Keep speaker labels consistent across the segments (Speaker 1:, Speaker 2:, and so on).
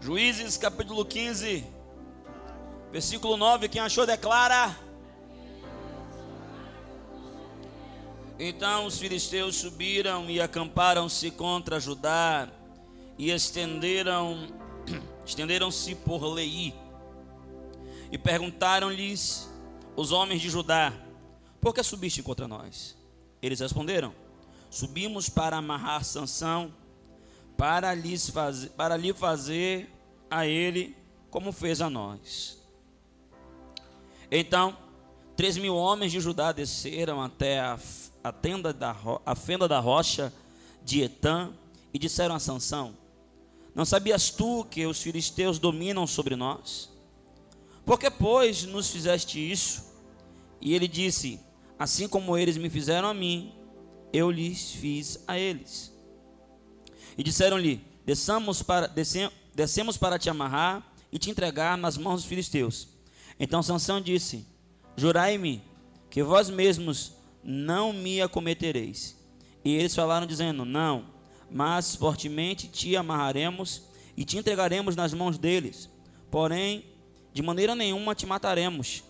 Speaker 1: Juízes capítulo 15, versículo 9. Quem achou, declara. Então os filisteus subiram e acamparam-se contra Judá e estenderam estenderam-se por Lei. E perguntaram-lhes os homens de Judá: Por que subiste contra nós? Eles responderam: Subimos para amarrar Sansão, para, lhes fazer, para lhe fazer a ele como fez a nós. Então, três mil homens de Judá desceram até a a, tenda da, a fenda da rocha de Etã e disseram a Sansão: Não sabias tu que os filisteus dominam sobre nós? Por que, pois, nos fizeste isso? E ele disse: Assim como eles me fizeram a mim, eu lhes fiz a eles. E disseram-lhe: Desçamos para, descemos, para te amarrar e te entregar nas mãos dos filisteus. Então Sansão disse: Jurai-me que vós mesmos não me acometereis. E eles falaram, dizendo: Não, mas fortemente te amarraremos e te entregaremos nas mãos deles. Porém, de maneira nenhuma te mataremos.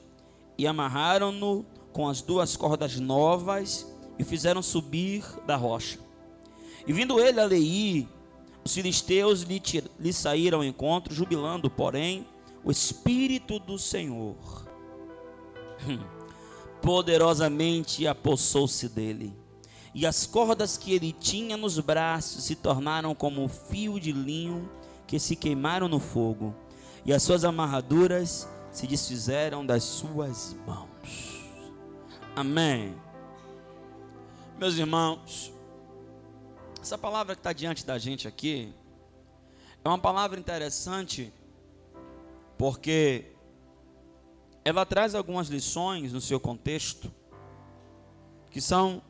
Speaker 1: E amarraram-no com as duas cordas novas e fizeram subir da rocha. E vindo ele a Leí, os filisteus lhe, lhe saíram ao encontro, jubilando, porém, o Espírito do Senhor. poderosamente apossou-se dele. E as cordas que ele tinha nos braços se tornaram como um fio de linho que se queimaram no fogo, e as suas amarraduras se desfizeram das suas mãos. Amém. Meus irmãos, essa palavra que está diante da gente aqui é uma palavra interessante, porque ela traz algumas lições no seu contexto que são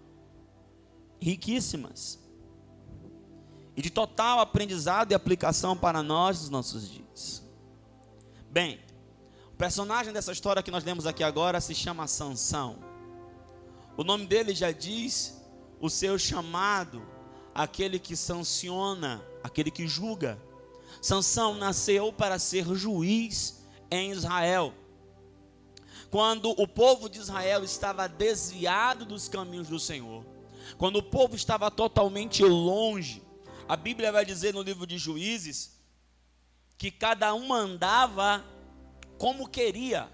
Speaker 1: riquíssimas e de total aprendizado e aplicação para nós nos nossos dias. Bem, o personagem dessa história que nós lemos aqui agora se chama Sansão. O nome dele já diz o seu chamado, aquele que sanciona, aquele que julga. Sansão nasceu para ser juiz em Israel quando o povo de Israel estava desviado dos caminhos do Senhor, quando o povo estava totalmente longe, a Bíblia vai dizer no livro de Juízes que cada um andava como queria,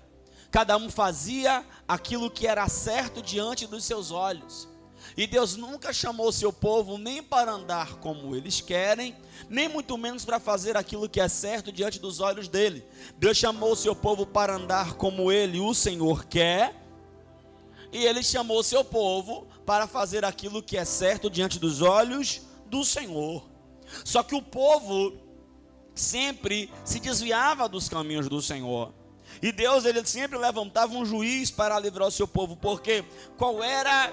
Speaker 1: cada um fazia aquilo que era certo diante dos seus olhos. E Deus nunca chamou seu povo nem para andar como eles querem, nem muito menos para fazer aquilo que é certo diante dos olhos dele. Deus chamou seu povo para andar como ele, o Senhor, quer, e ele chamou seu povo para fazer aquilo que é certo diante dos olhos do Senhor. Só que o povo sempre se desviava dos caminhos do Senhor. E Deus ele sempre levantava um juiz para livrar o seu povo, porque qual era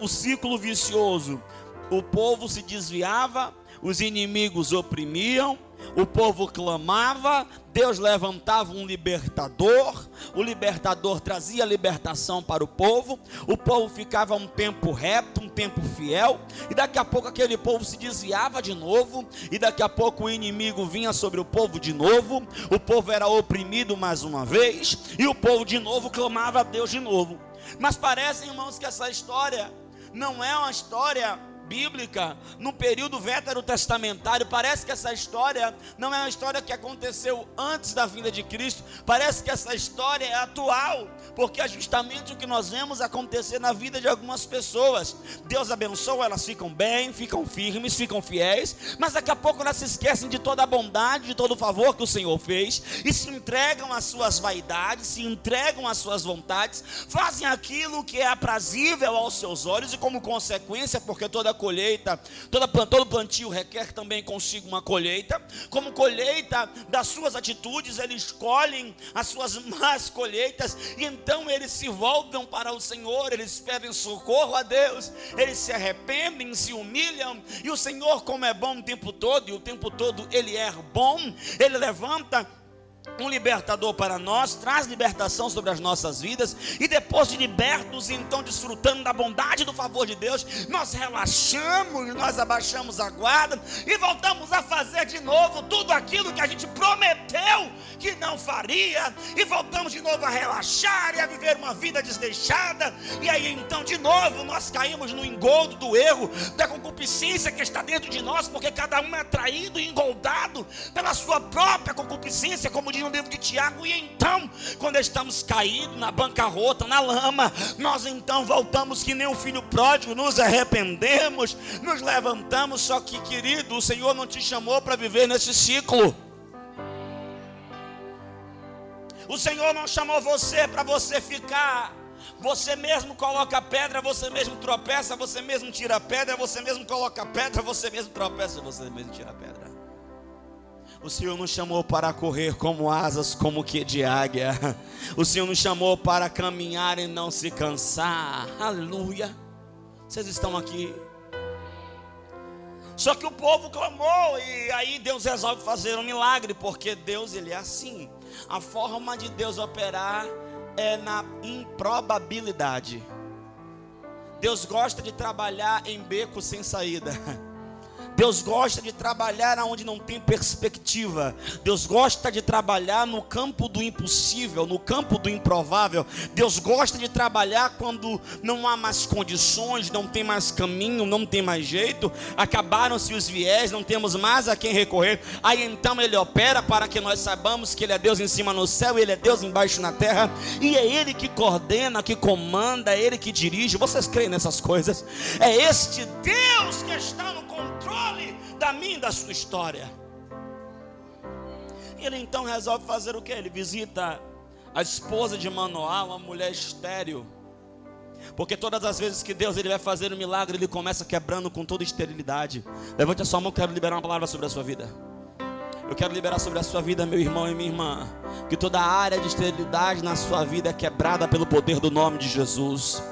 Speaker 1: o ciclo vicioso? O povo se desviava, os inimigos oprimiam, o povo clamava, Deus levantava um libertador, o libertador trazia libertação para o povo, o povo ficava um tempo reto, um tempo fiel, e daqui a pouco aquele povo se desviava de novo, e daqui a pouco o inimigo vinha sobre o povo de novo, o povo era oprimido mais uma vez, e o povo de novo clamava a Deus de novo. Mas parece, irmãos, que essa história não é uma história bíblica, no período veterotestamentário, parece que essa história não é uma história que aconteceu antes da vinda de Cristo, parece que essa história é atual, porque é justamente o que nós vemos acontecer na vida de algumas pessoas. Deus abençoa, elas ficam bem, ficam firmes, ficam fiéis, mas daqui a pouco elas se esquecem de toda a bondade, de todo o favor que o Senhor fez e se entregam às suas vaidades, se entregam às suas vontades, fazem aquilo que é aprazível aos seus olhos e como consequência, porque toda colheita, toda, todo plantio requer também consigo uma colheita. Como colheita das suas atitudes, eles escolhem as suas más colheitas e então eles se voltam para o Senhor, eles pedem socorro a Deus, eles se arrependem, se humilham e o Senhor, como é bom o tempo todo e o tempo todo ele é bom, ele levanta um libertador para nós, traz libertação sobre as nossas vidas, e depois de libertos, então desfrutando da bondade e do favor de Deus, nós relaxamos, nós abaixamos a guarda e voltamos a fazer de novo tudo aquilo que a gente prometeu que não faria, e voltamos de novo a relaxar e a viver uma vida desdeixada, e aí então de novo nós caímos no engodo do erro, da concupiscência que está dentro de nós, porque cada um é atraído e engoldado pela sua própria concupiscência, como diz no livro de Tiago, e então, quando estamos caídos na bancarrota, na lama, nós então voltamos que nem um filho pródigo, nos arrependemos, nos levantamos, só que, querido, o Senhor não te chamou para viver nesse ciclo. O Senhor não chamou você para você ficar. Você mesmo coloca pedra, você mesmo tropeça, você mesmo tira pedra, você mesmo coloca pedra, você mesmo tropeça, você mesmo tira pedra. O Senhor nos chamou para correr como asas, como que de águia. O Senhor nos chamou para caminhar e não se cansar. Aleluia. Vocês estão aqui. Só que o povo clamou e aí Deus resolve fazer um milagre, porque Deus ele é assim. A forma de Deus operar é na improbabilidade. Deus gosta de trabalhar em beco sem saída. Deus gosta de trabalhar onde não tem perspectiva. Deus gosta de trabalhar no campo do impossível, no campo do improvável. Deus gosta de trabalhar quando não há mais condições, não tem mais caminho, não tem mais jeito. Acabaram-se os viés, não temos mais a quem recorrer. Aí então ele opera para que nós saibamos que ele é Deus em cima no céu, ele é Deus embaixo na terra, e é ele que coordena, que comanda, é ele que dirige. Vocês creem nessas coisas? É este Deus que está no controle da minha da sua história. Ele então resolve fazer o que? Ele visita a esposa de Manoá, uma mulher estéril. Porque todas as vezes que Deus ele vai fazer um milagre, ele começa quebrando com toda esterilidade. Levante a sua mão, quero liberar uma palavra sobre a sua vida. Eu quero liberar sobre a sua vida, meu irmão e minha irmã, que toda área de esterilidade na sua vida é quebrada pelo poder do nome de Jesus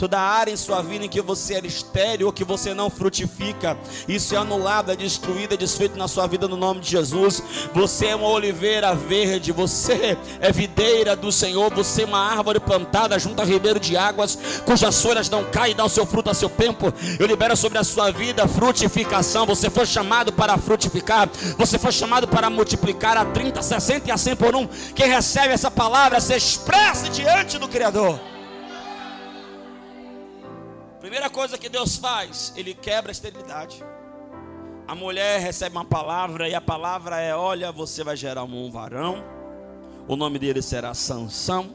Speaker 1: toda área em sua vida em que você é estéreo ou que você não frutifica, isso é anulado, é destruído, é desfeito na sua vida no nome de Jesus. Você é uma oliveira verde, você é videira do Senhor, você é uma árvore plantada junto a ribeiro de águas, cujas folhas não caem e dão seu fruto a seu tempo. Eu libero sobre a sua vida frutificação. Você foi chamado para frutificar, você foi chamado para multiplicar a 30, 60 e a 100 por um. Quem recebe essa palavra se expresse diante do Criador. Primeira coisa que Deus faz, Ele quebra a esterilidade. A mulher recebe uma palavra e a palavra é: Olha, você vai gerar um varão, o nome dele será Sansão,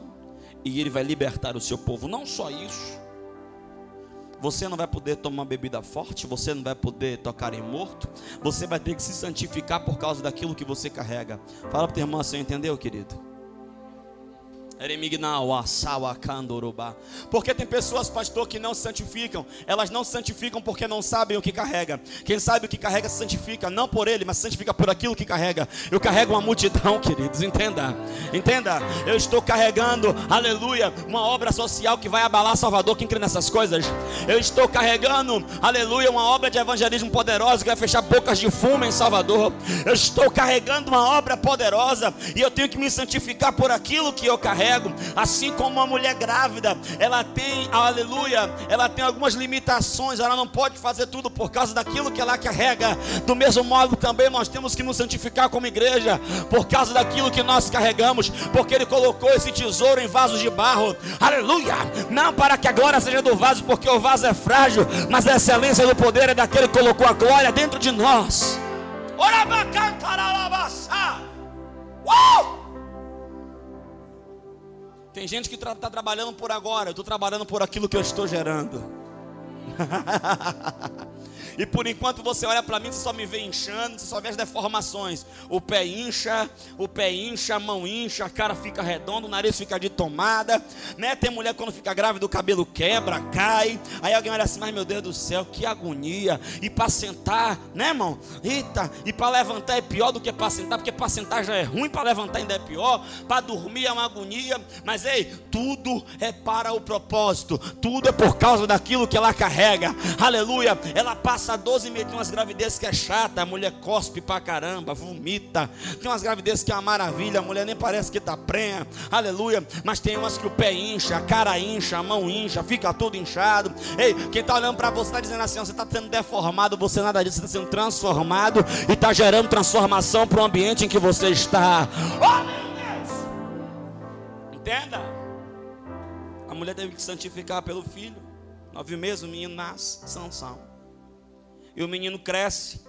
Speaker 1: e ele vai libertar o seu povo. Não só isso, você não vai poder tomar bebida forte, você não vai poder tocar em morto, você vai ter que se santificar por causa daquilo que você carrega. Fala para o teu irmão assim, entendeu, querido? Porque tem pessoas, pastor, que não santificam. Elas não santificam porque não sabem o que carrega. Quem sabe o que carrega santifica, não por ele, mas santifica por aquilo que carrega. Eu carrego uma multidão, queridos, entenda. Entenda, eu estou carregando, aleluia, uma obra social que vai abalar Salvador. Quem crê nessas coisas? Eu estou carregando, aleluia, uma obra de evangelismo poderosa que vai fechar bocas de fumo em Salvador. Eu estou carregando uma obra poderosa e eu tenho que me santificar por aquilo que eu carrego assim como uma mulher grávida, ela tem, aleluia, ela tem algumas limitações, ela não pode fazer tudo por causa daquilo que ela carrega. Do mesmo modo também nós temos que nos santificar como igreja, por causa daquilo que nós carregamos, porque ele colocou esse tesouro em vasos de barro. Aleluia! Não para que a glória seja do vaso, porque o vaso é frágil, mas a excelência do poder é daquele que colocou a glória dentro de nós. Uh! Tem gente que está tra trabalhando por agora, eu estou trabalhando por aquilo que eu estou gerando. E por enquanto você olha para mim, você só me vê inchando, você só vê as deformações. O pé incha, o pé incha, a mão incha, a cara fica redonda, o nariz fica de tomada, né? Tem mulher quando fica grávida, o cabelo quebra, cai. Aí alguém olha assim, mas meu Deus do céu, que agonia. E para sentar, né, irmão? Eita, e para levantar é pior do que para sentar, porque para sentar já é ruim, para levantar ainda é pior. Para dormir é uma agonia, mas ei, tudo é para o propósito, tudo é por causa daquilo que ela carrega. Aleluia. Ela passa passa 12 meses, tem umas gravidezes que é chata, a mulher cospe pra caramba, vomita. Tem umas gravidezes que é uma maravilha, a mulher nem parece que tá prenha, aleluia. Mas tem umas que o pé incha, a cara incha, a mão incha, fica tudo inchado. Ei, quem tá olhando para você está dizendo assim: você está sendo deformado, você nada disso, está sendo transformado e está gerando transformação para o ambiente em que você está. Oh, meu Deus! Entenda? A mulher teve que santificar pelo filho. Nove meses o menino nasce, Sansão. E o menino cresce.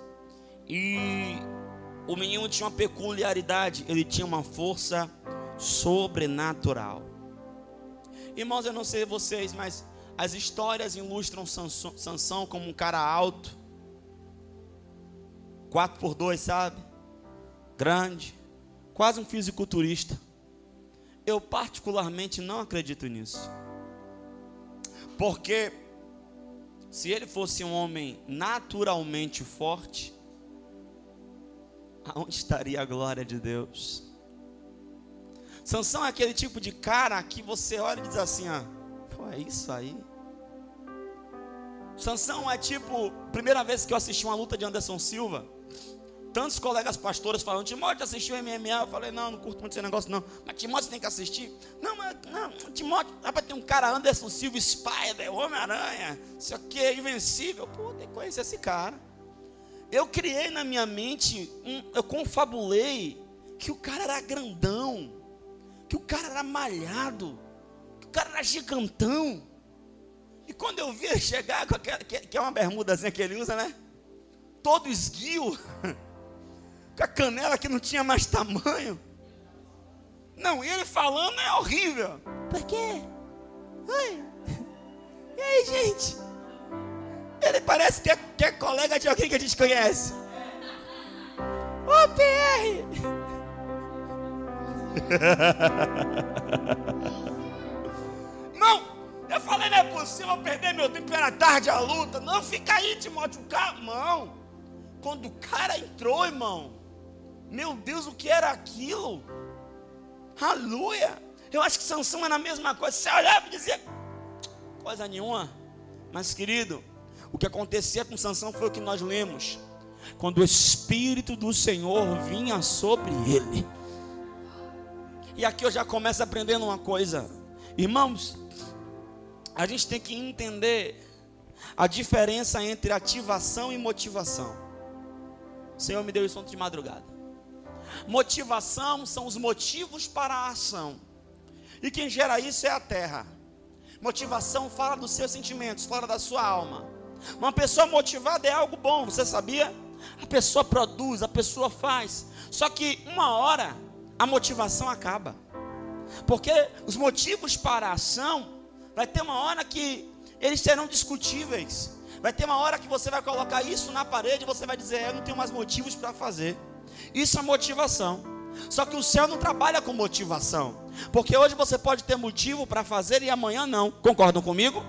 Speaker 1: E o menino tinha uma peculiaridade, ele tinha uma força sobrenatural. Irmãos, eu não sei vocês, mas as histórias ilustram Sansão como um cara alto, 4 por 2, sabe? Grande, quase um fisiculturista. Eu particularmente não acredito nisso. Porque se ele fosse um homem naturalmente forte, aonde estaria a glória de Deus? Sansão é aquele tipo de cara que você olha e diz assim, ah, pô, é isso aí. Sansão é tipo, primeira vez que eu assisti uma luta de Anderson Silva, tantos colegas pastores falando, Timóteo assistiu MMA, eu falei, não, não curto muito esse negócio não, mas Timóteo tem que assistir, não, mas, não, Timóteo, rapaz, tem um cara, Anderson Silva, Spider, Homem-Aranha, isso aqui é invencível, pô, tem que conhecer esse cara, eu criei na minha mente, um, eu confabulei, que o cara era grandão, que o cara era malhado, que o cara era gigantão, e quando eu vi ele chegar com aquela, que, que é uma bermudazinha que ele usa, né? Todo esguio, a canela que não tinha mais tamanho. Não, ele falando é horrível. Por quê? Oi. E aí, gente? Ele parece que é, que é colega de alguém que a gente conhece. Ô, PR! Não, eu falei, não é possível eu perder meu tempo, era tarde a luta. Não, fica aí, Timóteo, irmão. Quando o cara entrou, irmão, meu Deus, o que era aquilo? Aleluia! Eu acho que Sansão era a mesma coisa. Você olhava e dizia, coisa nenhuma. Mas, querido, o que acontecia com Sansão foi o que nós lemos. Quando o Espírito do Senhor vinha sobre ele. E aqui eu já começo aprendendo uma coisa. Irmãos, a gente tem que entender a diferença entre ativação e motivação. O Senhor me deu isso ontem de madrugada. Motivação são os motivos para a ação. E quem gera isso é a terra. Motivação fala dos seus sentimentos, fala da sua alma. Uma pessoa motivada é algo bom, você sabia? A pessoa produz, a pessoa faz. Só que uma hora a motivação acaba. Porque os motivos para a ação vai ter uma hora que eles serão discutíveis. Vai ter uma hora que você vai colocar isso na parede e você vai dizer: Eu não tenho mais motivos para fazer. Isso é motivação. Só que o céu não trabalha com motivação. Porque hoje você pode ter motivo para fazer e amanhã não. Concordam comigo?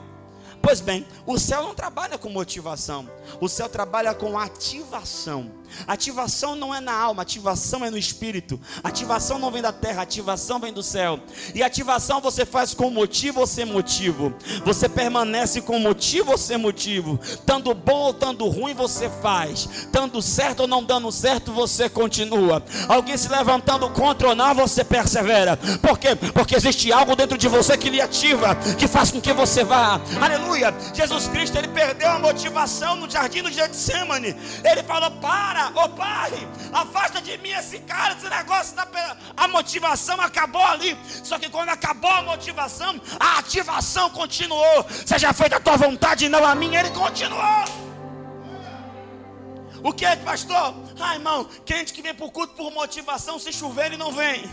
Speaker 1: Pois bem, o céu não trabalha com motivação, o céu trabalha com ativação. Ativação não é na alma, ativação é no espírito. Ativação não vem da terra, ativação vem do céu. E ativação você faz com motivo ou sem motivo. Você permanece com motivo ou sem motivo. Tanto bom ou tanto ruim você faz. Tanto certo ou não dando certo você continua. Alguém se levantando contra ou não, você persevera. Por quê? Porque existe algo dentro de você que lhe ativa, que faz com que você vá. Aleluia. Jesus Cristo, ele perdeu a motivação no jardim do Getsemane. Ele falou: "Para cara, ô pai, afasta de mim esse cara, esse negócio da a motivação acabou ali. Só que quando acabou a motivação, a ativação continuou. Seja feita a tua vontade e não a minha, ele continuou. O que é, pastor? Ah, irmão, crente que vem para o culto por motivação, se chover ele não vem.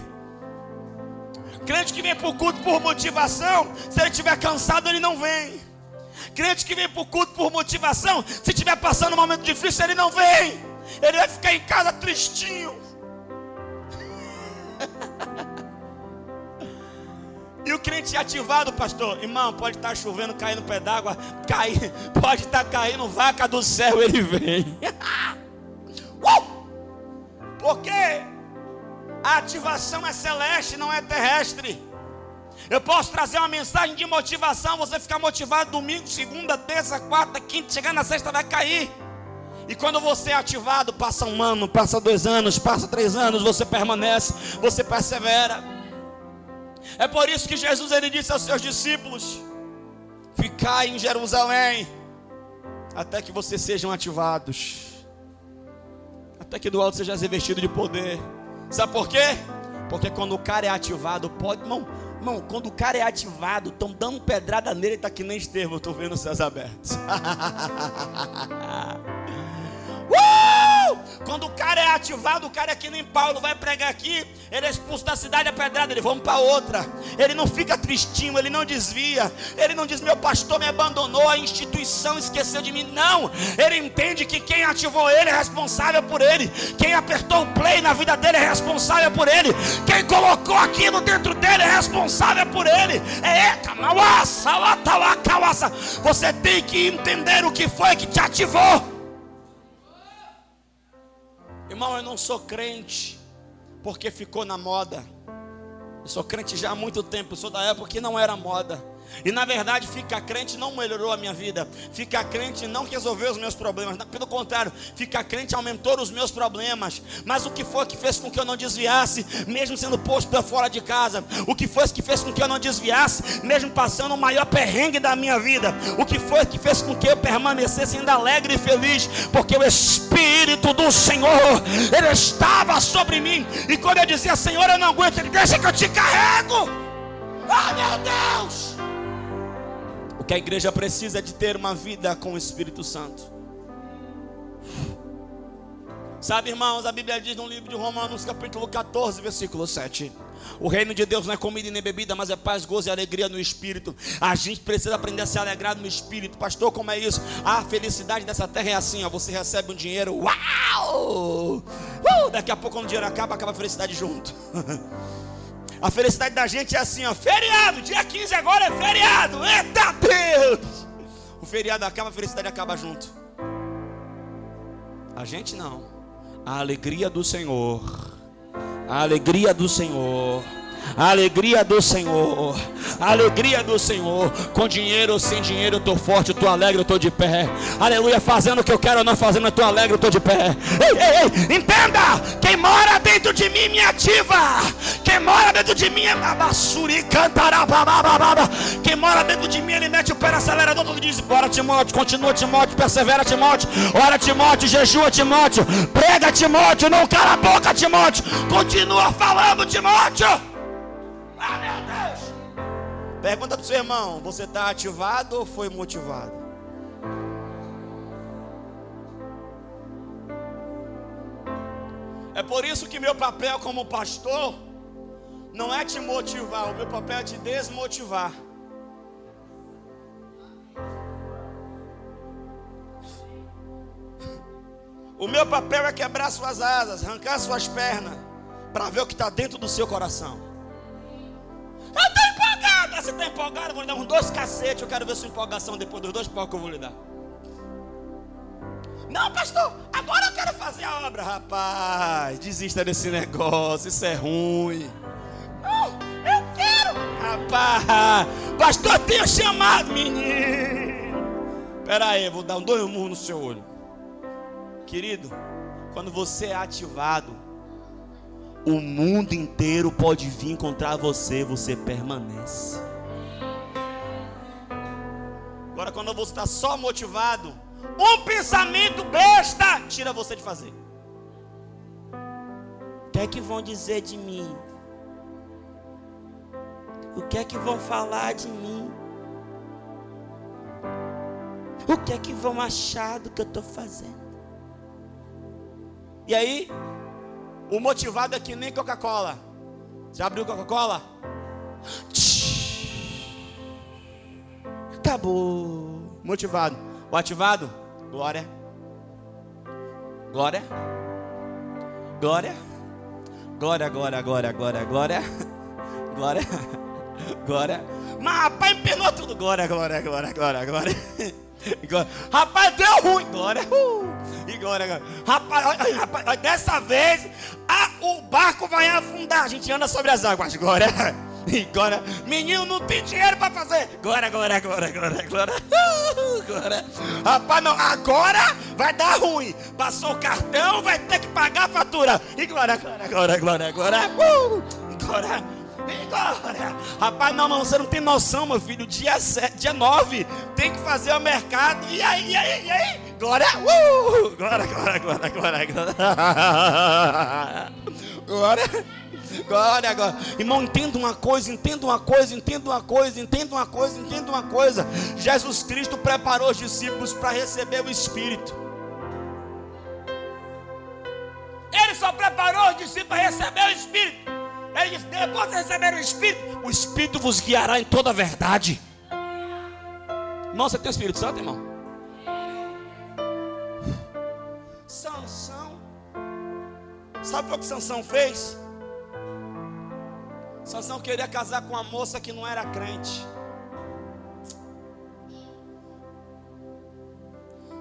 Speaker 1: Crente que vem para o culto por motivação, se ele estiver cansado ele não vem. Crente que vem para o culto por motivação, se estiver passando um momento difícil ele não vem. Ele vai ficar em casa tristinho. E o crente ativado, pastor, irmão, pode estar chovendo, caindo pé d'água, cair, pode estar caindo vaca do céu, ele vem. uh! Porque a ativação é celeste, não é terrestre. Eu posso trazer uma mensagem de motivação, você ficar motivado domingo, segunda, terça, quarta, quinta, chegar na sexta vai cair. E quando você é ativado, passa um ano, passa dois anos, passa três anos, você permanece, você persevera. É por isso que Jesus ele disse aos seus discípulos: Ficai em Jerusalém, até que vocês sejam ativados, até que do alto seja revestido de poder. Sabe por quê? Porque quando o cara é ativado, pode, irmão, irmão quando o cara é ativado, estão dando pedrada nele, está que nem Estevão, estou vendo os céus abertos. Quando o cara é ativado, o cara é nem Paulo vai pregar aqui, ele é expulso da cidade a pedrada, ele vamos para outra. Ele não fica tristinho, ele não desvia. Ele não diz: "Meu pastor me abandonou, a instituição esqueceu de mim". Não. Ele entende que quem ativou ele é responsável por ele. Quem apertou o play na vida dele é responsável por ele. Quem colocou aquilo dentro dele é responsável por ele. É, Você tem que entender o que foi que te ativou. Irmão, eu não sou crente porque ficou na moda. Eu sou crente já há muito tempo, eu sou da época que não era moda. E na verdade, ficar crente não melhorou a minha vida. Ficar crente não resolveu os meus problemas. Pelo contrário, ficar crente aumentou os meus problemas. Mas o que foi que fez com que eu não desviasse, mesmo sendo posto para fora de casa? O que foi que fez com que eu não desviasse, mesmo passando o maior perrengue da minha vida? O que foi que fez com que eu permanecesse ainda alegre e feliz? Porque o Espírito do Senhor, Ele estava sobre mim. E quando eu dizia, Senhor, eu não aguento, Ele deixa que eu te carrego. Ah, meu Deus! Que a igreja precisa de ter uma vida com o Espírito Santo. Sabe, irmãos, a Bíblia diz no livro de Romanos, capítulo 14, versículo 7. O reino de Deus não é comida nem bebida, mas é paz, gozo e alegria no espírito. A gente precisa aprender a se alegrar no espírito. Pastor, como é isso? A felicidade dessa terra é assim, ó, você recebe um dinheiro, uau! Uh, daqui a pouco quando o dinheiro acaba, acaba a felicidade junto. A felicidade da gente é assim, ó, feriado, dia 15 agora é feriado. Eita Deus! O feriado acaba, a felicidade acaba junto. A gente não. A alegria do Senhor. A alegria do Senhor a alegria do Senhor, a alegria do Senhor, com dinheiro ou sem dinheiro, eu estou forte, eu estou alegre, eu estou de pé. Aleluia, fazendo o que eu quero ou não fazendo, eu estou alegre, eu estou de pé. Ei, ei, ei, entenda: quem mora dentro de mim me ativa. Quem mora dentro de mim é babassuri, cantará, babababa. Quem mora dentro de mim, ele mete o pé no acelerador, todo diz: Bora, Timóteo, continua, Timóteo, persevera, Timóteo. Ora, Timóteo, jejua, Timóteo. Prega, Timóteo, não cala a boca, Timóteo. Continua falando, Timóteo. Pergunta para o seu irmão: você está ativado ou foi motivado? É por isso que meu papel como pastor não é te motivar, o meu papel é te desmotivar. O meu papel é quebrar suas asas, arrancar suas pernas, para ver o que está dentro do seu coração. Eu estou empolgado. Você está empolgado? Eu vou lhe dar uns dois cacetes. Eu quero ver sua empolgação depois dos dois pau que eu vou lhe dar. Não, pastor, agora eu quero fazer a obra. Rapaz, desista desse negócio. Isso é ruim. Não, eu quero. Rapaz, pastor, tenha chamado, menino. Espera aí, vou dar um dois murros no seu olho. Querido, quando você é ativado, o mundo inteiro pode vir encontrar você, você permanece. Agora, quando você está só motivado, um pensamento besta tira você de fazer. O que é que vão dizer de mim? O que é que vão falar de mim? O que é que vão achar do que eu estou fazendo? E aí, o motivado é que nem Coca-Cola. Já abriu Coca-Cola? Acabou. Motivado. O ativado? Glória. Glória. Glória. Glória, glória, glória, glória, glória. Glória. Glória. Mas rapaz, empenou tudo. Glória, glória, glória, glória, glória. Rapaz, deu ruim. Glória. Uh. E glória, glória. Rapaz, rapaz, dessa vez a, o barco vai afundar. A gente anda sobre as águas. Glória. E agora, menino não tem dinheiro para fazer. Agora, agora, agora, agora, agora. Agora. Rapaz, não, agora vai dar ruim. Passou o cartão, vai ter que pagar a fatura. E agora, agora, agora, agora, agora. Uh, Agora, rapaz, não, não, você não tem noção, meu filho. Dia, 7, dia 9 tem que fazer o mercado. E aí, e aí, e aí? Glória, uh, glória, glória, glória, glória, glória. Glória. Glória, glória. Irmão, entenda uma coisa, entenda uma coisa, entenda uma coisa, entenda uma coisa, entenda uma coisa. Jesus Cristo preparou os discípulos para receber o Espírito. Ele só preparou os discípulos depois de receber o Espírito, o Espírito vos guiará em toda a verdade. Você tem o Espírito Santo, irmão? Sansão. Sabe o que Sansão fez? Sansão queria casar com uma moça que não era crente.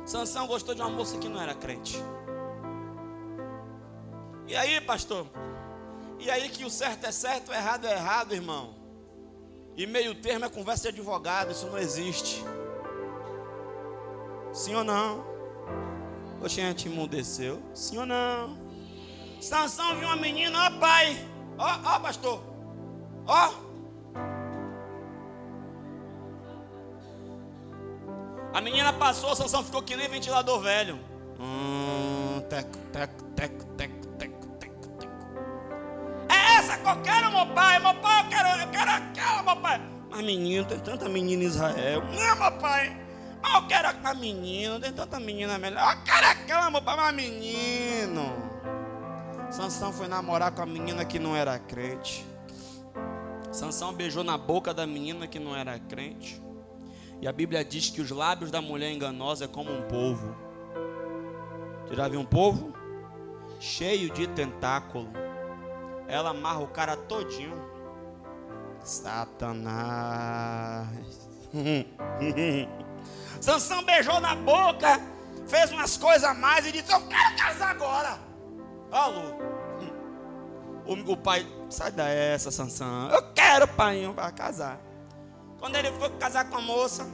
Speaker 1: Sansão gostou de uma moça que não era crente. E aí, pastor? E aí que o certo é certo, o errado é errado, irmão. E meio termo é conversa de advogado, isso não existe. Sim ou não? O gente emudeceu. Sim ou não? Sansão viu uma menina, ó pai, ó, ó pastor. Ó. A menina passou, Sansão ficou que nem ventilador velho. Hum, teco, teco, teco, teco, essa que eu quero, meu pai. Meu pai, eu quero, eu quero aquela, meu pai. Mas menino, tem tanta menina em Israel. Não, meu pai. Mas eu quero aquela menina, tem tanta menina melhor. Eu quero aquela, meu pai, mas menino. Sansão foi namorar com a menina que não era crente. Sansão beijou na boca da menina que não era crente. E a Bíblia diz que os lábios da mulher enganosa é como um polvo. Você já viu um polvo? Cheio de tentáculo. Ela amarra o cara todinho. Satanás. Sansão beijou na boca, fez umas coisas a mais e disse: Eu quero casar agora. Alô. O, o pai, sai dessa, Sansão. Eu quero, pai, para casar. Quando ele foi casar com a moça,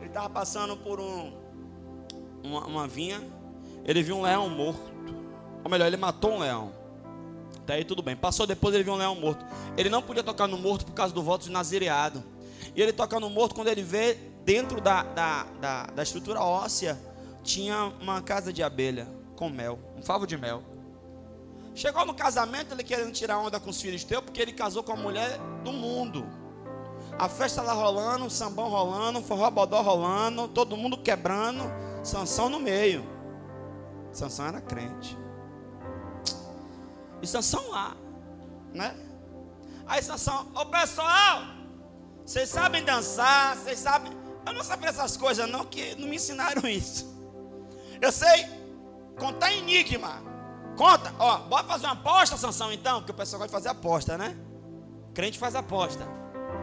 Speaker 1: ele estava passando por um, uma, uma vinha. Ele viu um leão morto. Ou melhor, ele matou um leão. Até aí tudo bem. Passou depois, ele viu um leão morto. Ele não podia tocar no morto por causa do voto de nazireado. E ele toca no morto quando ele vê dentro da, da, da, da estrutura óssea tinha uma casa de abelha com mel, um favo de mel. Chegou no casamento, ele querendo tirar onda com os filhos teus, porque ele casou com a mulher do mundo. A festa lá rolando, o sambão rolando, o forró bodó rolando, todo mundo quebrando, Sansão no meio. Sansão era crente. E Sansão lá, né? Aí Sansão, ô pessoal, vocês sabem dançar, vocês sabem. Eu não sabia essas coisas não, que não me ensinaram isso. Eu sei contar enigma. Conta, ó, bora fazer uma aposta, Sansão, então, porque o pessoal gosta de fazer aposta, né? Crente faz aposta,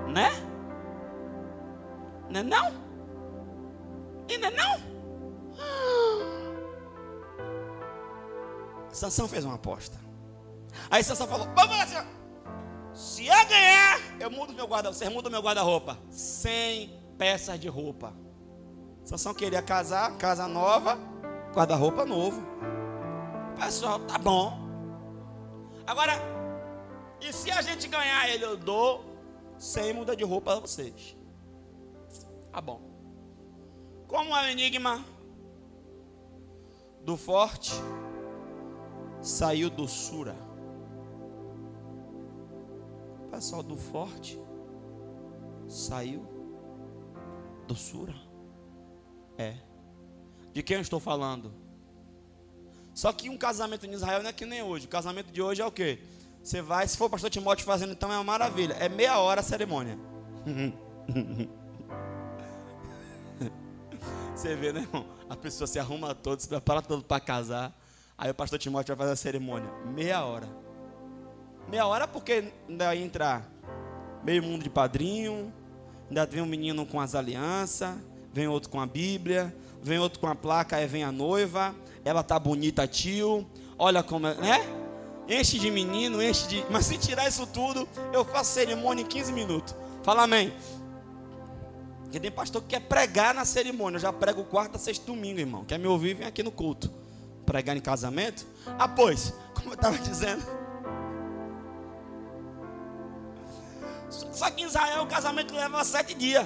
Speaker 1: né? Não é não? E não é não? Sansão fez uma aposta. Aí Sansão falou: Vamos lá, senhor. Se eu ganhar, eu mudo meu guarda, você muda meu guarda-roupa. 100 peças de roupa. Sansão queria casar, casa nova, guarda-roupa novo. Pessoal, tá bom. Agora, e se a gente ganhar ele, eu dou sem muda de roupa a vocês. Tá bom. Como é o enigma do forte saiu do Sura. Pessoal do forte saiu do Sura. É. De quem eu estou falando? Só que um casamento em Israel não é que nem hoje. O casamento de hoje é o quê? Você vai, se for o pastor Timóteo fazendo, então é uma maravilha. É meia hora a cerimônia. Você vê, né, irmão? A pessoa se arruma todo, se prepara todo para casar. Aí o pastor Timóteo vai fazer a cerimônia. Meia hora. Meia hora porque ainda entra meio mundo de padrinho, ainda vem um menino com as alianças, vem outro com a Bíblia, vem outro com a placa, aí vem a noiva, ela tá bonita, tio. Olha como é, né? enche de menino, enche de. Mas se tirar isso tudo, eu faço cerimônia em 15 minutos. Fala amém. Porque tem pastor que quer pregar na cerimônia. Eu já prego quarta, sexta, domingo, irmão. Quer me ouvir? Vem aqui no culto. Pregar em casamento? Ah, pois, como eu estava dizendo. Só que em Israel o casamento leva sete dias.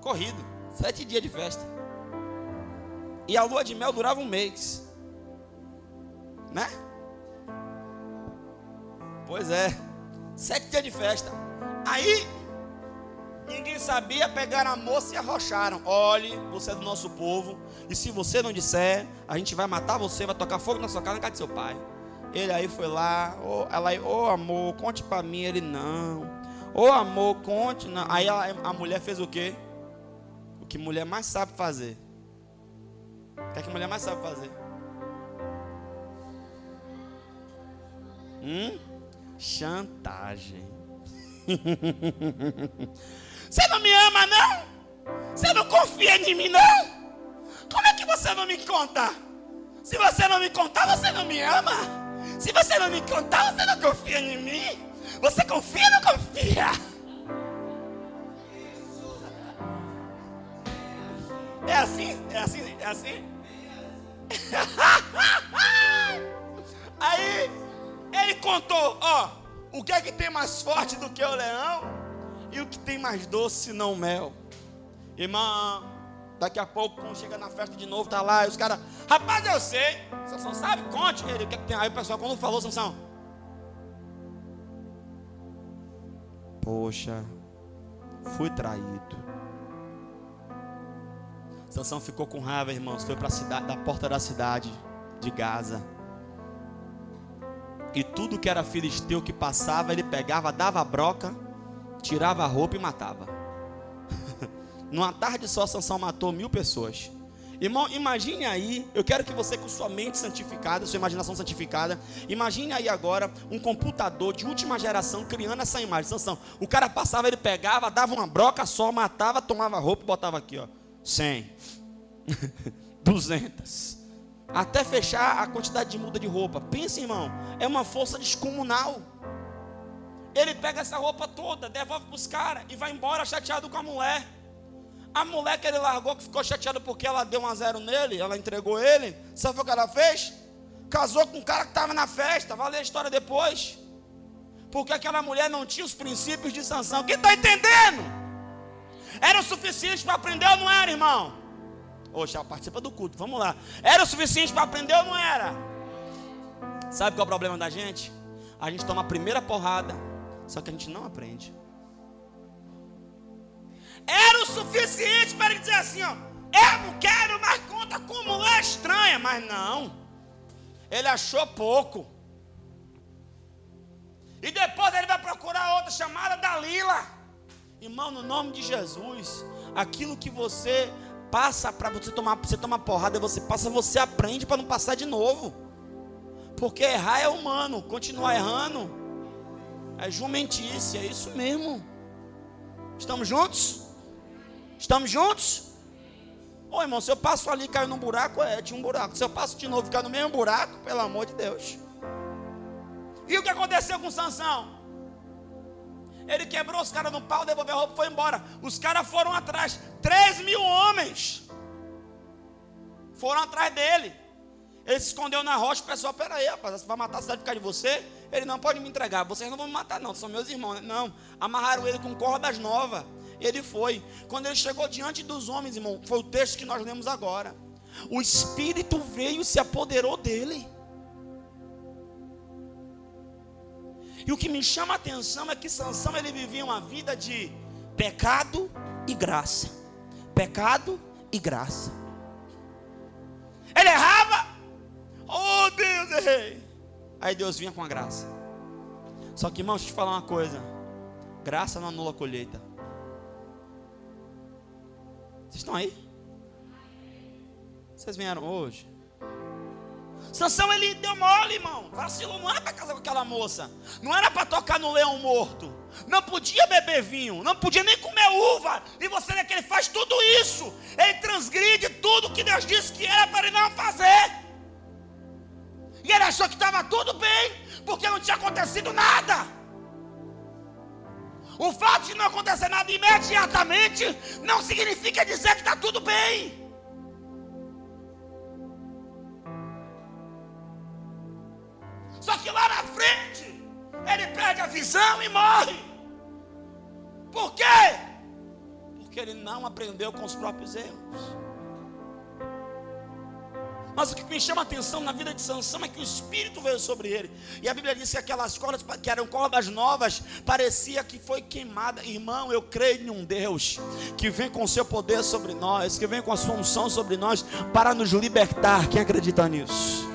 Speaker 1: Corrido. Sete dias de festa. E a lua de mel durava um mês. Né? Pois é. Sete dias de festa. Aí, ninguém sabia, pegaram a moça e arrocharam. Olhe, você é do nosso povo. E se você não disser, a gente vai matar você, vai tocar fogo na sua casa na casa de seu pai. Ele aí foi lá, oh, ela aí, ô oh, amor, conte para mim. Ele não. Ô oh, amor, conte. Não. Aí a, a mulher fez o quê? O que mulher mais sabe fazer. O que, é que mulher mais sabe fazer? Hum? Chantagem. Você não me ama, não? Você não confia em mim, não? Como é que você não me conta? Se você não me contar, você não me ama. Se você não me contar, você não confia em mim. Você confia ou não confia? É assim? É assim? É assim? Aí ele contou, ó, o que é que tem mais forte do que o leão e o que tem mais doce não mel. Irmão, daqui a pouco quando chega na festa de novo, tá lá, e os caras, rapaz, eu sei. Sansão sabe? Conte ele, é aí, o pessoal quando falou Sansão. Poxa, fui traído. Sansão ficou com raiva, irmãos. Foi para a cidade, da porta da cidade de Gaza. E tudo que era filisteu que passava, ele pegava, dava broca, tirava a roupa e matava. Numa tarde só, Sansão matou mil pessoas. Irmão, imagine aí, eu quero que você com sua mente santificada, sua imaginação santificada, imagine aí agora um computador de última geração criando essa imagem. Sansão, o cara passava, ele pegava, dava uma broca só, matava, tomava roupa e botava aqui, ó. 100, 200, até fechar a quantidade de muda de roupa. Pensa, irmão, é uma força descomunal. Ele pega essa roupa toda, devolve para os caras e vai embora chateado com a mulher. A mulher que ele largou, que ficou chateada porque ela deu um a zero nele, ela entregou ele. Sabe o que ela fez? Casou com um cara que estava na festa. Vai ler a história depois. Porque aquela mulher não tinha os princípios de sanção. Quem está entendendo? Era o suficiente para aprender ou não era, irmão? Oxa, participa do culto, vamos lá. Era o suficiente para aprender ou não era? Sabe qual é o problema da gente? A gente toma a primeira porrada, só que a gente não aprende. Era o suficiente para ele dizer assim: ó, eu não quero mais conta com mulher estranha, mas não. Ele achou pouco. E depois ele vai procurar outra chamada Dalila. Irmão, no nome de Jesus, aquilo que você passa para você tomar, você tomar porrada, você passa, você aprende para não passar de novo. Porque errar é humano, continuar errando é jumentice, é isso mesmo. Estamos juntos? Estamos juntos? Ô irmão, se eu passo ali e caio num buraco, é, tinha um buraco. Se eu passo de novo e caio no mesmo buraco, pelo amor de Deus. E o que aconteceu com Sansão? Ele quebrou os caras no pau, devolveu a roupa e foi embora. Os caras foram atrás. Três mil homens foram atrás dele. Ele se escondeu na rocha. O pessoal, peraí, rapaz, você vai matar a cidade por causa de você? Ele não pode me entregar. Vocês não vão me matar, não. São meus irmãos. Não. Amarraram ele com cordas novas. Ele foi. Quando ele chegou diante dos homens, irmão, foi o texto que nós lemos agora. O Espírito veio e se apoderou dele. E o que me chama a atenção é que Sansão ele vivia uma vida de pecado e graça. Pecado e graça. Ele errava. Oh Deus, errei. Aí Deus vinha com a graça. Só que, irmão, deixa eu te falar uma coisa. Graça não anula a colheita. Vocês estão aí? Vocês vieram hoje? Sansão ele deu mole, irmão. Vacilou, não era para casar com aquela moça. Não era para tocar no leão morto. Não podia beber vinho, não podia nem comer uva. E você vê que ele faz tudo isso. Ele transgride tudo que Deus disse que era para ele não fazer. E ele achou que estava tudo bem, porque não tinha acontecido nada. O fato de não acontecer nada imediatamente não significa dizer que está tudo bem. Só que lá na frente, ele perde a visão e morre. Por quê? Porque ele não aprendeu com os próprios erros. Mas o que me chama a atenção na vida de Sansão é que o Espírito veio sobre ele. E a Bíblia diz que aquelas cordas, que eram cordas novas, parecia que foi queimada. Irmão, eu creio em um Deus que vem com o seu poder sobre nós, que vem com a sua unção sobre nós, para nos libertar. Quem acredita nisso?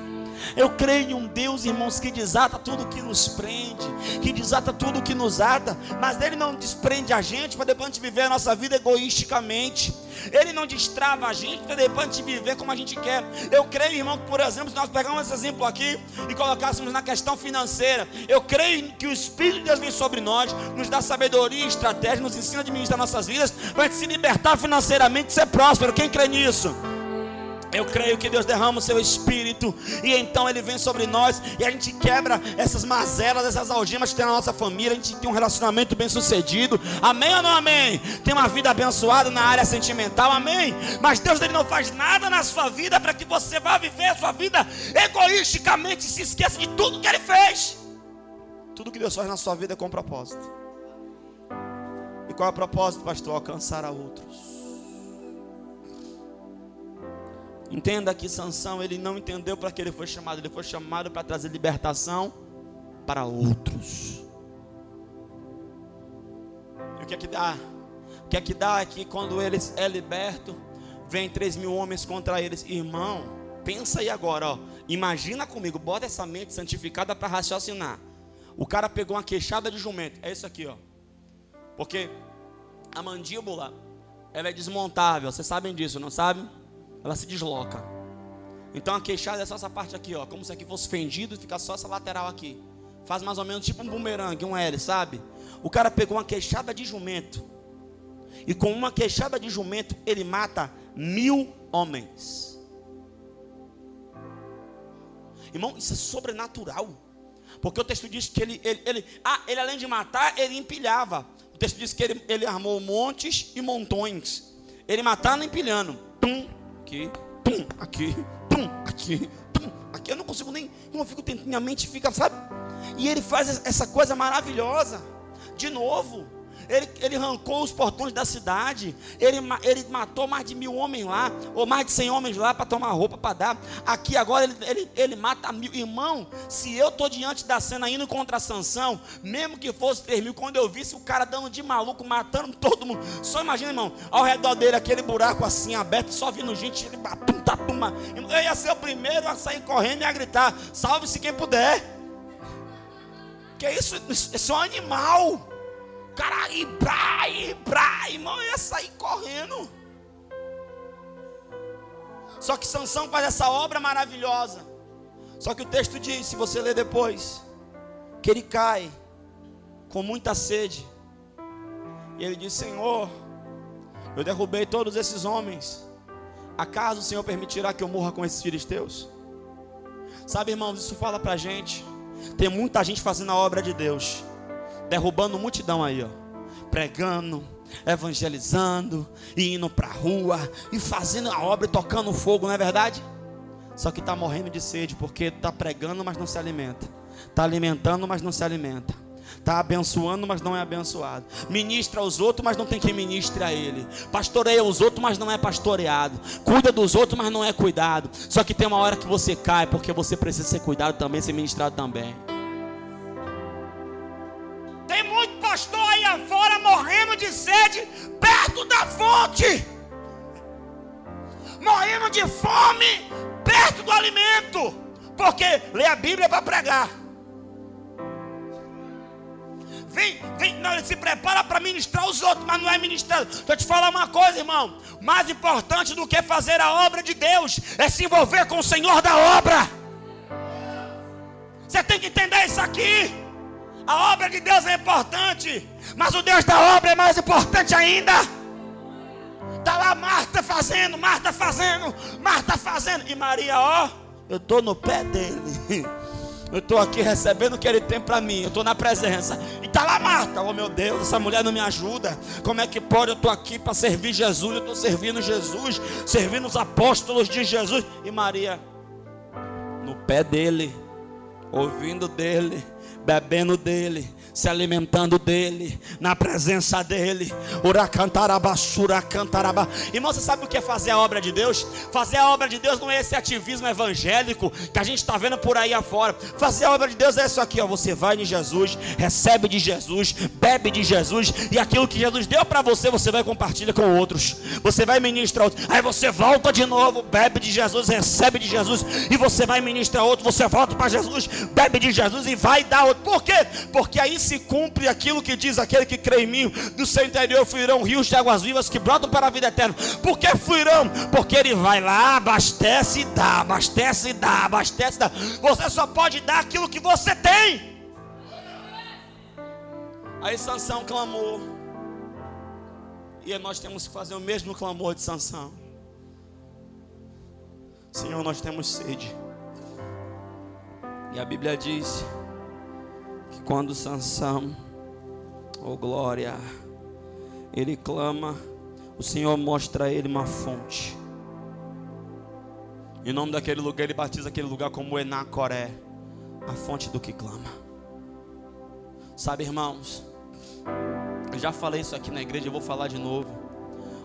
Speaker 1: Eu creio em um Deus, irmãos, que desata tudo que nos prende, que desata tudo que nos ata, mas Ele não desprende a gente para depois a gente viver a nossa vida egoisticamente. Ele não destrava a gente para depois a gente viver como a gente quer. Eu creio, irmão, que, por exemplo, se nós pegarmos esse exemplo aqui e colocássemos na questão financeira, eu creio que o Espírito de Deus vem sobre nós, nos dá sabedoria estratégia, nos ensina a administrar nossas vidas, para a gente se libertar financeiramente e ser próspero. Quem crê nisso? Eu creio que Deus derrama o seu espírito e então ele vem sobre nós e a gente quebra essas mazelas, essas algemas que tem na nossa família. A gente tem um relacionamento bem sucedido. Amém ou não amém? Tem uma vida abençoada na área sentimental. Amém? Mas Deus ele não faz nada na sua vida para que você vá viver a sua vida egoisticamente e se esqueça de tudo que ele fez. Tudo que Deus faz na sua vida é com propósito. E qual é o propósito, pastor? Alcançar a outros. Entenda que Sansão ele não entendeu para que ele foi chamado, ele foi chamado para trazer libertação para outros. E o que é que dá? O que é que dá é que quando ele é liberto, vem três mil homens contra eles. Irmão, pensa aí agora, ó. Imagina comigo, bota essa mente santificada para raciocinar. O cara pegou uma queixada de jumento. É isso aqui, ó. Porque a mandíbula, ela é desmontável. Vocês sabem disso, não sabem? Ela se desloca. Então a queixada é só essa parte aqui, ó, como se aqui fosse fendido e fica só essa lateral aqui. Faz mais ou menos tipo um bumerangue, um L, sabe? O cara pegou uma queixada de jumento. E com uma queixada de jumento, ele mata mil homens. Irmão, isso é sobrenatural. Porque o texto diz que ele, ele, ele, ah, ele além de matar, ele empilhava. O texto diz que ele, ele armou montes e montões. Ele matando empilhando. Pum, aqui, pum, aqui, pum, aqui, pum, aqui. Eu não consigo nem, eu fico tentando, minha mente fica, sabe? E ele faz essa coisa maravilhosa, de novo. Ele, ele arrancou os portões da cidade. Ele, ele matou mais de mil homens lá, ou mais de cem homens lá para tomar roupa para dar. Aqui agora ele, ele, ele mata mil. Irmão, se eu estou diante da cena indo contra a sanção, mesmo que fosse três mil, quando eu visse o cara dando de maluco, matando todo mundo. Só imagina, irmão, ao redor dele aquele buraco assim aberto, só vindo gente, ele batum, tatum, Eu ia ser o primeiro a sair correndo e a gritar: salve-se quem puder. Que isso? Isso é um animal cara pra, ir pra, irmão, ia sair correndo. Só que Sansão faz essa obra maravilhosa. Só que o texto diz, se você ler depois, que ele cai com muita sede. E ele diz: Senhor, eu derrubei todos esses homens. Acaso o Senhor permitirá que eu morra com esses filisteus? Sabe, irmãos, isso fala pra gente. Tem muita gente fazendo a obra de Deus, derrubando multidão aí, ó, pregando, evangelizando, e indo para a rua, e fazendo a obra e tocando fogo, não é verdade? Só que está morrendo de sede, porque está pregando, mas não se alimenta, está alimentando, mas não se alimenta. Está abençoando, mas não é abençoado. Ministra aos outros, mas não tem quem ministre a ele. Pastoreia os outros, mas não é pastoreado. Cuida dos outros, mas não é cuidado. Só que tem uma hora que você cai, porque você precisa ser cuidado também, ser ministrado também. Pastor aí afora morrendo de sede, perto da fonte, morrendo de fome, perto do alimento, porque lê a Bíblia para pregar. Vem, vem, não, ele se prepara para ministrar os outros, mas não é ministrando. Deixa eu te falar uma coisa, irmão. Mais importante do que fazer a obra de Deus é se envolver com o Senhor da obra. Você tem que entender isso aqui. Obra de Deus é importante, mas o Deus da obra é mais importante ainda. Está lá Marta fazendo, Marta fazendo, Marta fazendo. E Maria, ó, Eu estou no pé dele. Eu estou aqui recebendo o que ele tem para mim. Eu estou na presença. E está lá Marta. Oh meu Deus, essa mulher não me ajuda. Como é que pode? Eu estou aqui para servir Jesus. Eu estou servindo Jesus. Servindo os apóstolos de Jesus. E Maria, no pé dele, ouvindo dele, bebendo dele se alimentando dele, na presença dele. Irmão, você sabe o que é fazer a obra de Deus? Fazer a obra de Deus não é esse ativismo evangélico que a gente está vendo por aí afora. Fazer a obra de Deus é isso aqui: ó. você vai de Jesus, recebe de Jesus, bebe de Jesus, e aquilo que Jesus deu para você, você vai compartilhar com outros. Você vai ministrar outros. Aí você volta de novo, bebe de Jesus, recebe de Jesus, e você vai ministrar outro. Você volta para Jesus, bebe de Jesus e vai dar outro. Por quê? Porque aí se cumpre aquilo que diz aquele que crê em mim, do seu interior fluirão rios de águas vivas que brotam para a vida eterna. Por que fluirão? Porque ele vai lá, abastece e dá, abastece e dá, abastece e dá. Você só pode dar aquilo que você tem. Aí Sansão clamou. E nós temos que fazer o mesmo clamor de Sansão. Senhor, nós temos sede. E a Bíblia diz quando Sansão, oh glória, ele clama, o Senhor mostra a ele uma fonte. Em nome daquele lugar, ele batiza aquele lugar como Enacoré, a fonte do que clama. Sabe, irmãos, eu já falei isso aqui na igreja, eu vou falar de novo.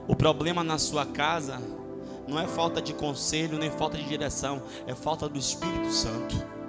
Speaker 1: O problema na sua casa não é falta de conselho, nem falta de direção, é falta do Espírito Santo.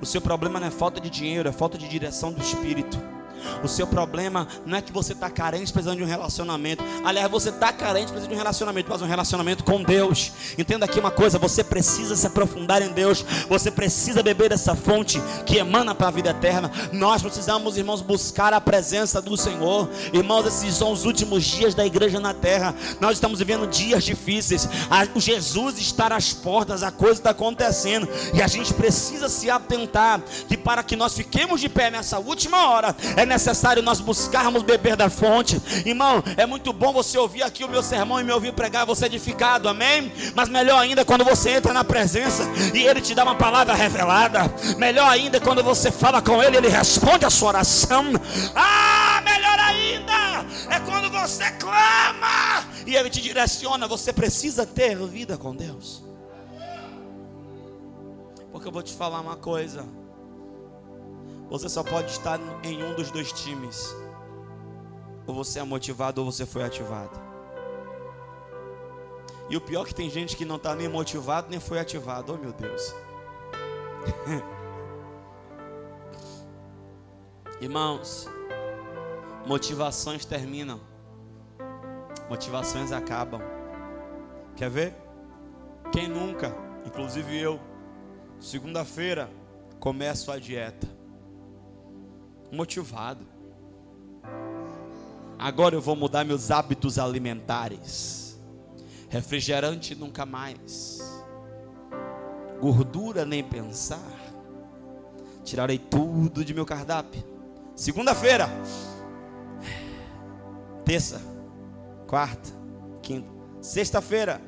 Speaker 1: O seu problema não é falta de dinheiro, é falta de direção do Espírito. O seu problema não é que você está carente precisando de um relacionamento. Aliás, você está carente precisando de um relacionamento, mas um relacionamento com Deus. Entenda aqui uma coisa: você precisa se aprofundar em Deus. Você precisa beber dessa fonte que emana para a vida eterna. Nós precisamos, irmãos, buscar a presença do Senhor. Irmãos, esses são os últimos dias da igreja na terra. Nós estamos vivendo dias difíceis. O Jesus está às portas, a coisa está acontecendo. E a gente precisa se atentar que para que nós fiquemos de pé nessa última hora, é necessário nós buscarmos beber da fonte. Irmão, é muito bom você ouvir aqui o meu sermão e me ouvir pregar, você edificado, amém? Mas melhor ainda quando você entra na presença e ele te dá uma palavra revelada. Melhor ainda quando você fala com ele, ele responde a sua oração. Ah, melhor ainda é quando você clama e ele te direciona. Você precisa ter vida com Deus. Porque eu vou te falar uma coisa. Você só pode estar em um dos dois times. Ou você é motivado ou você foi ativado. E o pior é que tem gente que não está nem motivado nem foi ativado. Oh meu Deus. Irmãos, motivações terminam. Motivações acabam. Quer ver? Quem nunca, inclusive eu, segunda-feira começo a dieta motivado. Agora eu vou mudar meus hábitos alimentares. Refrigerante nunca mais. Gordura nem pensar. Tirarei tudo de meu cardápio. Segunda-feira. Terça. Quarta. Quinta. Sexta-feira.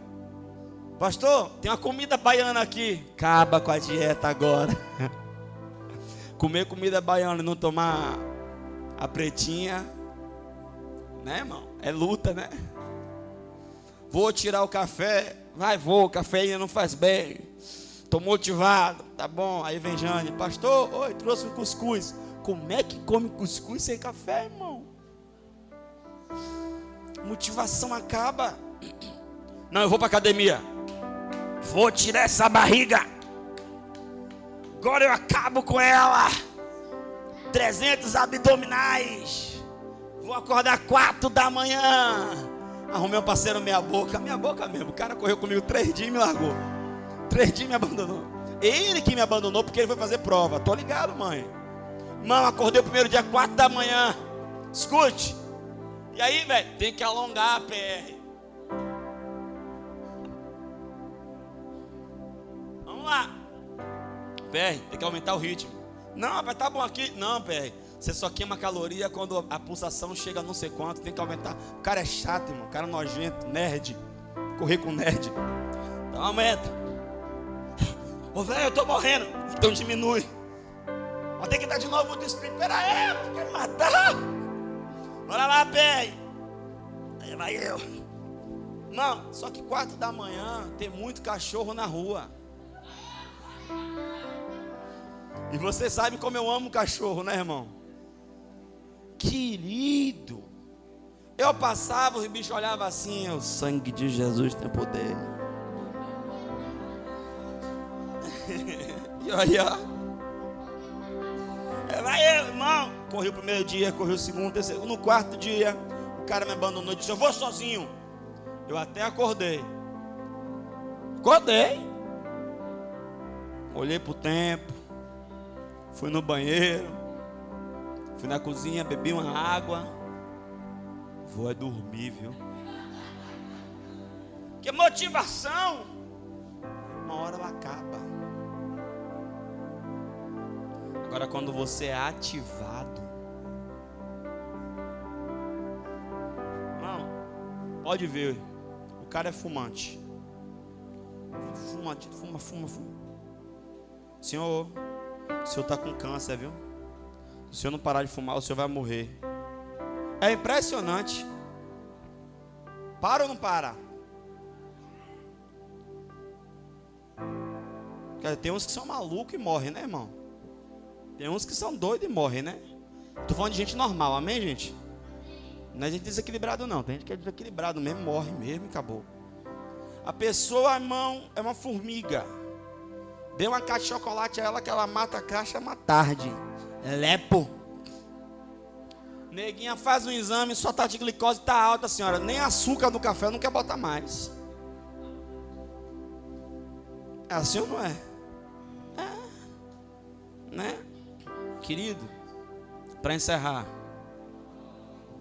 Speaker 1: Pastor, tem uma comida baiana aqui. Acaba com a dieta agora. comer comida baiana e não tomar a pretinha, né, irmão? É luta, né? Vou tirar o café, vai, vou, café ainda não faz bem. Tô motivado, tá bom. Aí vem Jane, pastor, oi, trouxe um cuscuz. Como é que come cuscuz sem café, irmão? Motivação acaba. Não, eu vou para academia. Vou tirar essa barriga. Agora eu acabo com ela. 300 abdominais. Vou acordar 4 da manhã. Arrumei um parceiro meia boca. Meia boca mesmo. O cara correu comigo três dias e me largou. Três dias me abandonou. Ele que me abandonou porque ele foi fazer prova. Tô ligado, mãe. Mãe, acordei o primeiro dia 4 da manhã. Escute. E aí, velho, tem que alongar a PR. Vamos lá. PR, tem que aumentar o ritmo. Não, rapaz, tá bom aqui. Não, PR. Você só queima caloria quando a pulsação chega a não sei quanto. Tem que aumentar. O cara é chato, irmão. O cara é nojento, nerd. Correr com nerd. Então aumenta. Ô velho, eu tô morrendo. Então diminui. Mas tem que dar de novo o espírito. Pera aí, quer me matar? Bora lá, pé. Aí vai eu. Não, só que quatro da manhã tem muito cachorro na rua. E você sabe como eu amo cachorro, né, irmão? Querido. Eu passava, os bichos olhavam assim, o sangue de Jesus tem poder. e olha, é, vai irmão. Corri o primeiro dia, corri o segundo, terceiro. No quarto dia, o cara me abandonou e disse: Eu vou sozinho. Eu até acordei. Acordei. Olhei para o tempo. Fui no banheiro. Fui na cozinha, bebi uma água. Vou é dormir, viu? Que motivação! Uma hora ela acaba. Agora, quando você é ativado, não, pode ver, o cara é fumante. Fuma, fuma, fuma, fuma. Senhor, o senhor está com câncer, viu? Se o senhor não parar de fumar, o senhor vai morrer. É impressionante. Para ou não para? Tem uns que são malucos e morrem, né, irmão? Tem uns que são doidos e morrem, né? Tô falando de gente normal, amém, gente? Não é gente desequilibrado, não. Tem gente que é desequilibrado mesmo, morre mesmo e acabou. A pessoa, irmão, é uma formiga. Dê uma caixa de chocolate a ela que ela mata a caixa uma tarde. Lepo. Neguinha faz um exame, sua taxa de glicose está alta, senhora. Nem açúcar no café não quer botar mais. É assim ou não é? É. Né? Querido, para encerrar,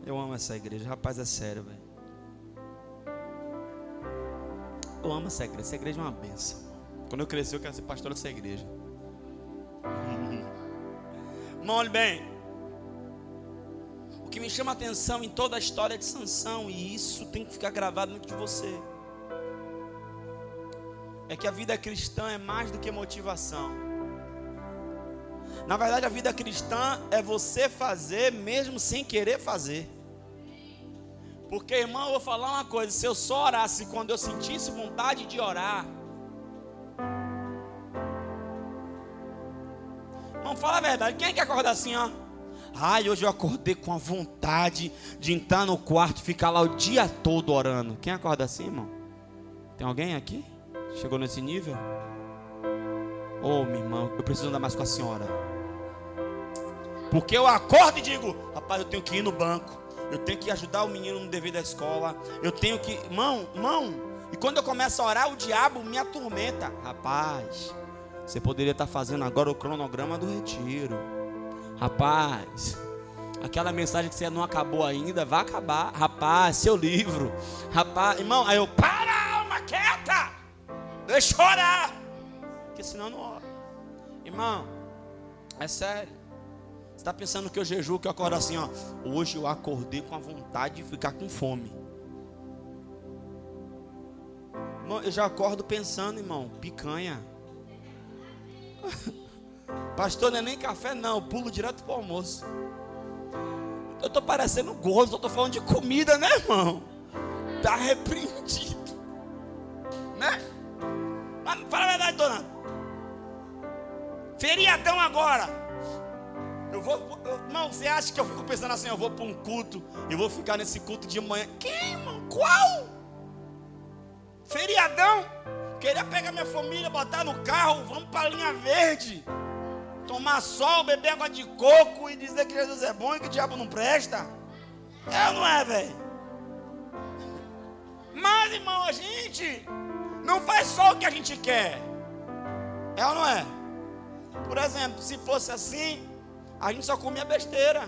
Speaker 1: eu amo essa igreja. Rapaz, é sério, velho. Eu amo essa igreja. Essa igreja é uma benção. Quando eu crescer, eu quero ser pastor dessa igreja. Irmão, olhe bem. O que me chama a atenção em toda a história de Sansão, e isso tem que ficar gravado dentro de você, é que a vida cristã é mais do que motivação. Na verdade, a vida cristã é você fazer mesmo sem querer fazer. Porque, irmão, eu vou falar uma coisa: se eu só orasse quando eu sentisse vontade de orar, fala a verdade. Quem é que acorda assim, ó? Ai, hoje eu acordei com a vontade de entrar no quarto e ficar lá o dia todo orando. Quem acorda assim, irmão? Tem alguém aqui? Chegou nesse nível? Ô, oh, meu irmão, eu preciso andar mais com a senhora. Porque eu acordo e digo, rapaz, eu tenho que ir no banco. Eu tenho que ajudar o menino no dever da escola. Eu tenho que. Mão, mão. E quando eu começo a orar, o diabo me atormenta. Rapaz, você poderia estar fazendo agora o cronograma do retiro. Rapaz, aquela mensagem que você não acabou ainda, vai acabar. Rapaz, seu livro. Rapaz, irmão, aí eu, para, alma quieta. Deixa eu orar. Porque senão eu não oro. Irmão, é sério está pensando que eu jejuo, que eu acordo assim, ó. Hoje eu acordei com a vontade de ficar com fome. Irmão, eu já acordo pensando, irmão, picanha. Pastor, não é nem café, não. Eu pulo direto para o almoço. Eu estou parecendo gordo, só estou falando de comida, né, irmão? Está repreendido. Né? Mas fala a verdade, dona. Feriadão agora. Eu vou, não, você acha que eu fico pensando assim, eu vou para um culto e vou ficar nesse culto de manhã? Quem, irmão? Qual? Feriadão? Queria pegar minha família, botar no carro, vamos para a linha verde. Tomar sol, beber água de coco e dizer que Jesus é bom e que o diabo não presta. É ou não é, velho? Mas, irmão, a gente não faz só o que a gente quer. É ou não é? Por exemplo, se fosse assim, a gente só comia besteira.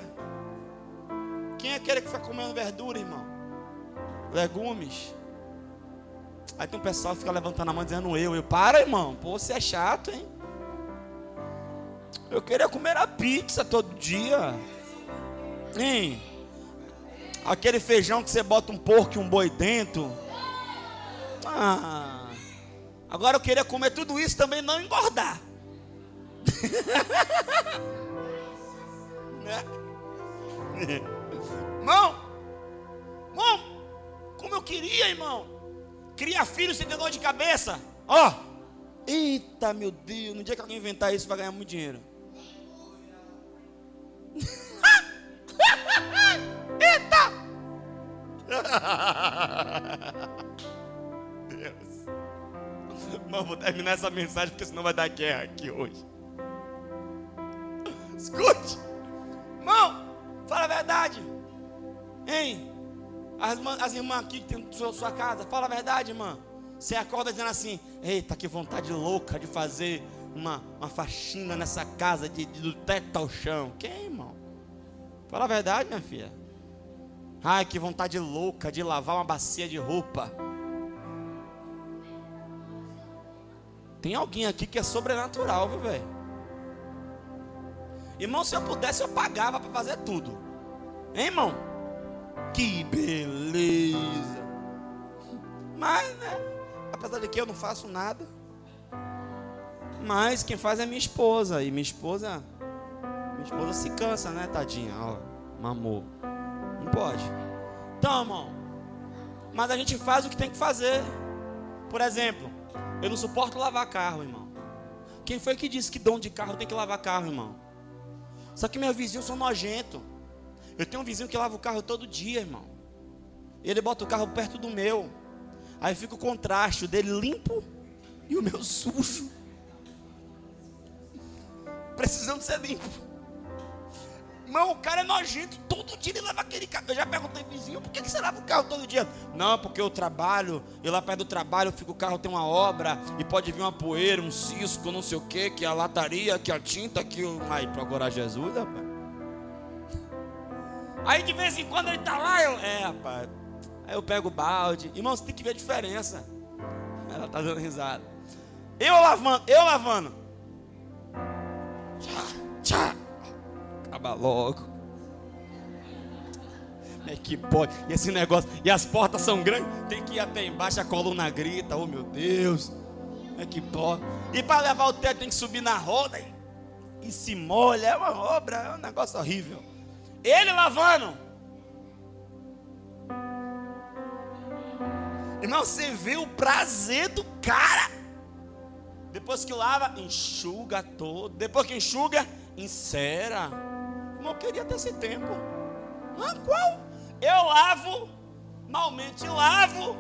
Speaker 1: Quem é aquele que fica comendo verdura, irmão? Legumes. Aí tem um pessoal que fica levantando a mão dizendo eu. Eu, para, irmão. Pô, você é chato, hein? Eu queria comer a pizza todo dia. Hein? Aquele feijão que você bota um porco e um boi dentro. Ah. Agora eu queria comer tudo isso também não engordar. né? Irmão, irmão, como eu queria, irmão, criar filho sem ter dor de cabeça. Ó, oh, eita, meu Deus, no dia que alguém inventar isso vai ganhar muito dinheiro. eita! Deus. Irmão, vou terminar essa mensagem porque senão vai dar guerra aqui hoje. Escute, irmão, fala a verdade. Hein? As, as irmãs aqui que tem sua, sua casa, fala a verdade, irmã. Você acorda dizendo assim: Eita, que vontade louca de fazer uma, uma faxina nessa casa de, de, do teto ao chão. Quem, irmão? Fala a verdade, minha filha. Ai, que vontade louca de lavar uma bacia de roupa. Tem alguém aqui que é sobrenatural, viu, velho? Irmão, se eu pudesse, eu pagava para fazer tudo. Hein, irmão? Que beleza. Mas, né? Apesar de que eu não faço nada. Mas quem faz é minha esposa. E minha esposa. Minha esposa se cansa, né, tadinha? Ó, mamou. Não pode. Então, irmão. Mas a gente faz o que tem que fazer. Por exemplo, eu não suporto lavar carro, irmão. Quem foi que disse que dono de carro tem que lavar carro, irmão? Só que meus vizinhos são nojentos. Eu tenho um vizinho que lava o carro todo dia, irmão. Ele bota o carro perto do meu. Aí fica o contraste, dele limpo e o meu sujo. Precisando ser limpo. Irmão, o cara é nojento. Todo dia ele leva aquele carro. Eu já perguntei vizinho, por que, você lava o carro todo dia? Não, porque eu trabalho, e lá perto do trabalho, fico, o carro tem uma obra, e pode vir uma poeira, um cisco, não sei o que, que a lataria, que a tinta, que o. Aí, procurar Jesus, rapaz. Aí de vez em quando ele tá lá, eu. É, rapaz. Aí eu pego o balde. Irmão, você tem que ver a diferença. Ela tá dando risada. Eu lavando, eu lavando. Tchá, tchá. Acaba logo. É que pode. E esse negócio. E as portas são grandes. Tem que ir até embaixo, a coluna grita. Oh meu Deus. É que pode. E para levar o teto tem que subir na roda. E, e se molha. É uma obra. É um negócio horrível. Ele lavando. Irmão, você vê o prazer do cara. Depois que lava, enxuga todo. Depois que enxuga, encera. Não queria ter esse tempo. Ah, qual? Eu lavo, malmente lavo,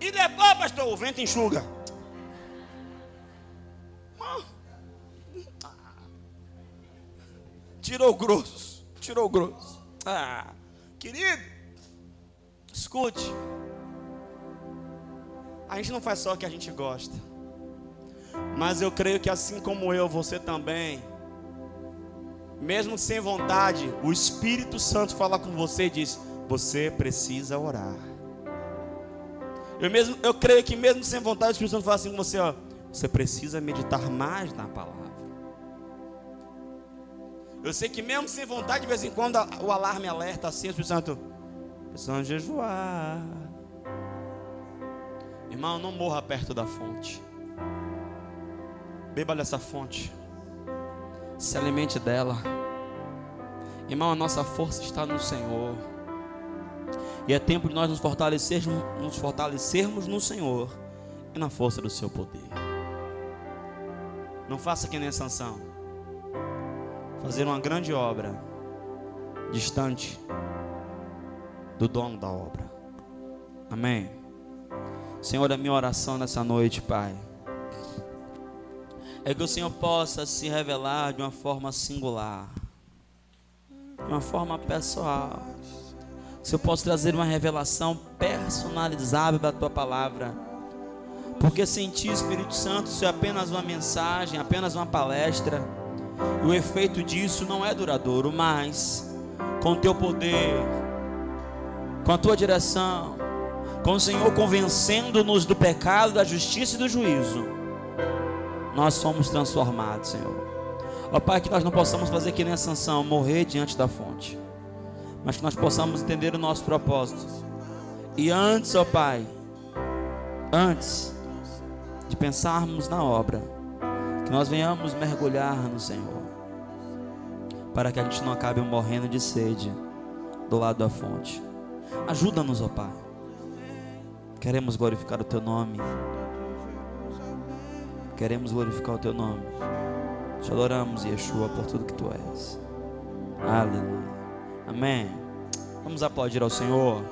Speaker 1: e depois, pastor, o vento enxuga. Tirou grosso, tirou grosso. Ah, querido, escute. A gente não faz só o que a gente gosta. Mas eu creio que assim como eu, você também mesmo sem vontade, o Espírito Santo fala com você e diz: você precisa orar. Eu mesmo, eu creio que mesmo sem vontade, o Espírito Santo fala assim com você, ó, você precisa meditar mais na palavra. Eu sei que mesmo sem vontade, de vez em quando o alarme alerta assim, o Santo, precisamos jejuar. Irmão, não morra perto da fonte. Beba dessa fonte se alimente dela. Irmão, a nossa força está no Senhor. E é tempo de nós nos fortalecermos, nos fortalecermos no Senhor e na força do seu poder. Não faça que nem Sansão. Fazer uma grande obra distante do dono da obra. Amém. Senhor, a minha oração nessa noite, Pai é que o Senhor possa se revelar de uma forma singular, de uma forma pessoal. Que o Senhor possa trazer uma revelação personalizável da tua palavra. Porque sem ti, Espírito Santo, isso é apenas uma mensagem, apenas uma palestra. E o efeito disso não é duradouro, mas com o teu poder, com a tua direção, com o Senhor convencendo-nos do pecado, da justiça e do juízo nós somos transformados, Senhor. Ó Pai, que nós não possamos fazer que nem a sanção, morrer diante da fonte, mas que nós possamos entender o nosso propósito. E antes, ó Pai, antes de pensarmos na obra, que nós venhamos mergulhar no Senhor, para que a gente não acabe morrendo de sede do lado da fonte. Ajuda-nos, ó Pai. Queremos glorificar o Teu nome. Queremos glorificar o Teu nome. Te adoramos, Yeshua, por tudo que Tu és. Aleluia. Amém. Vamos aplaudir ao Senhor.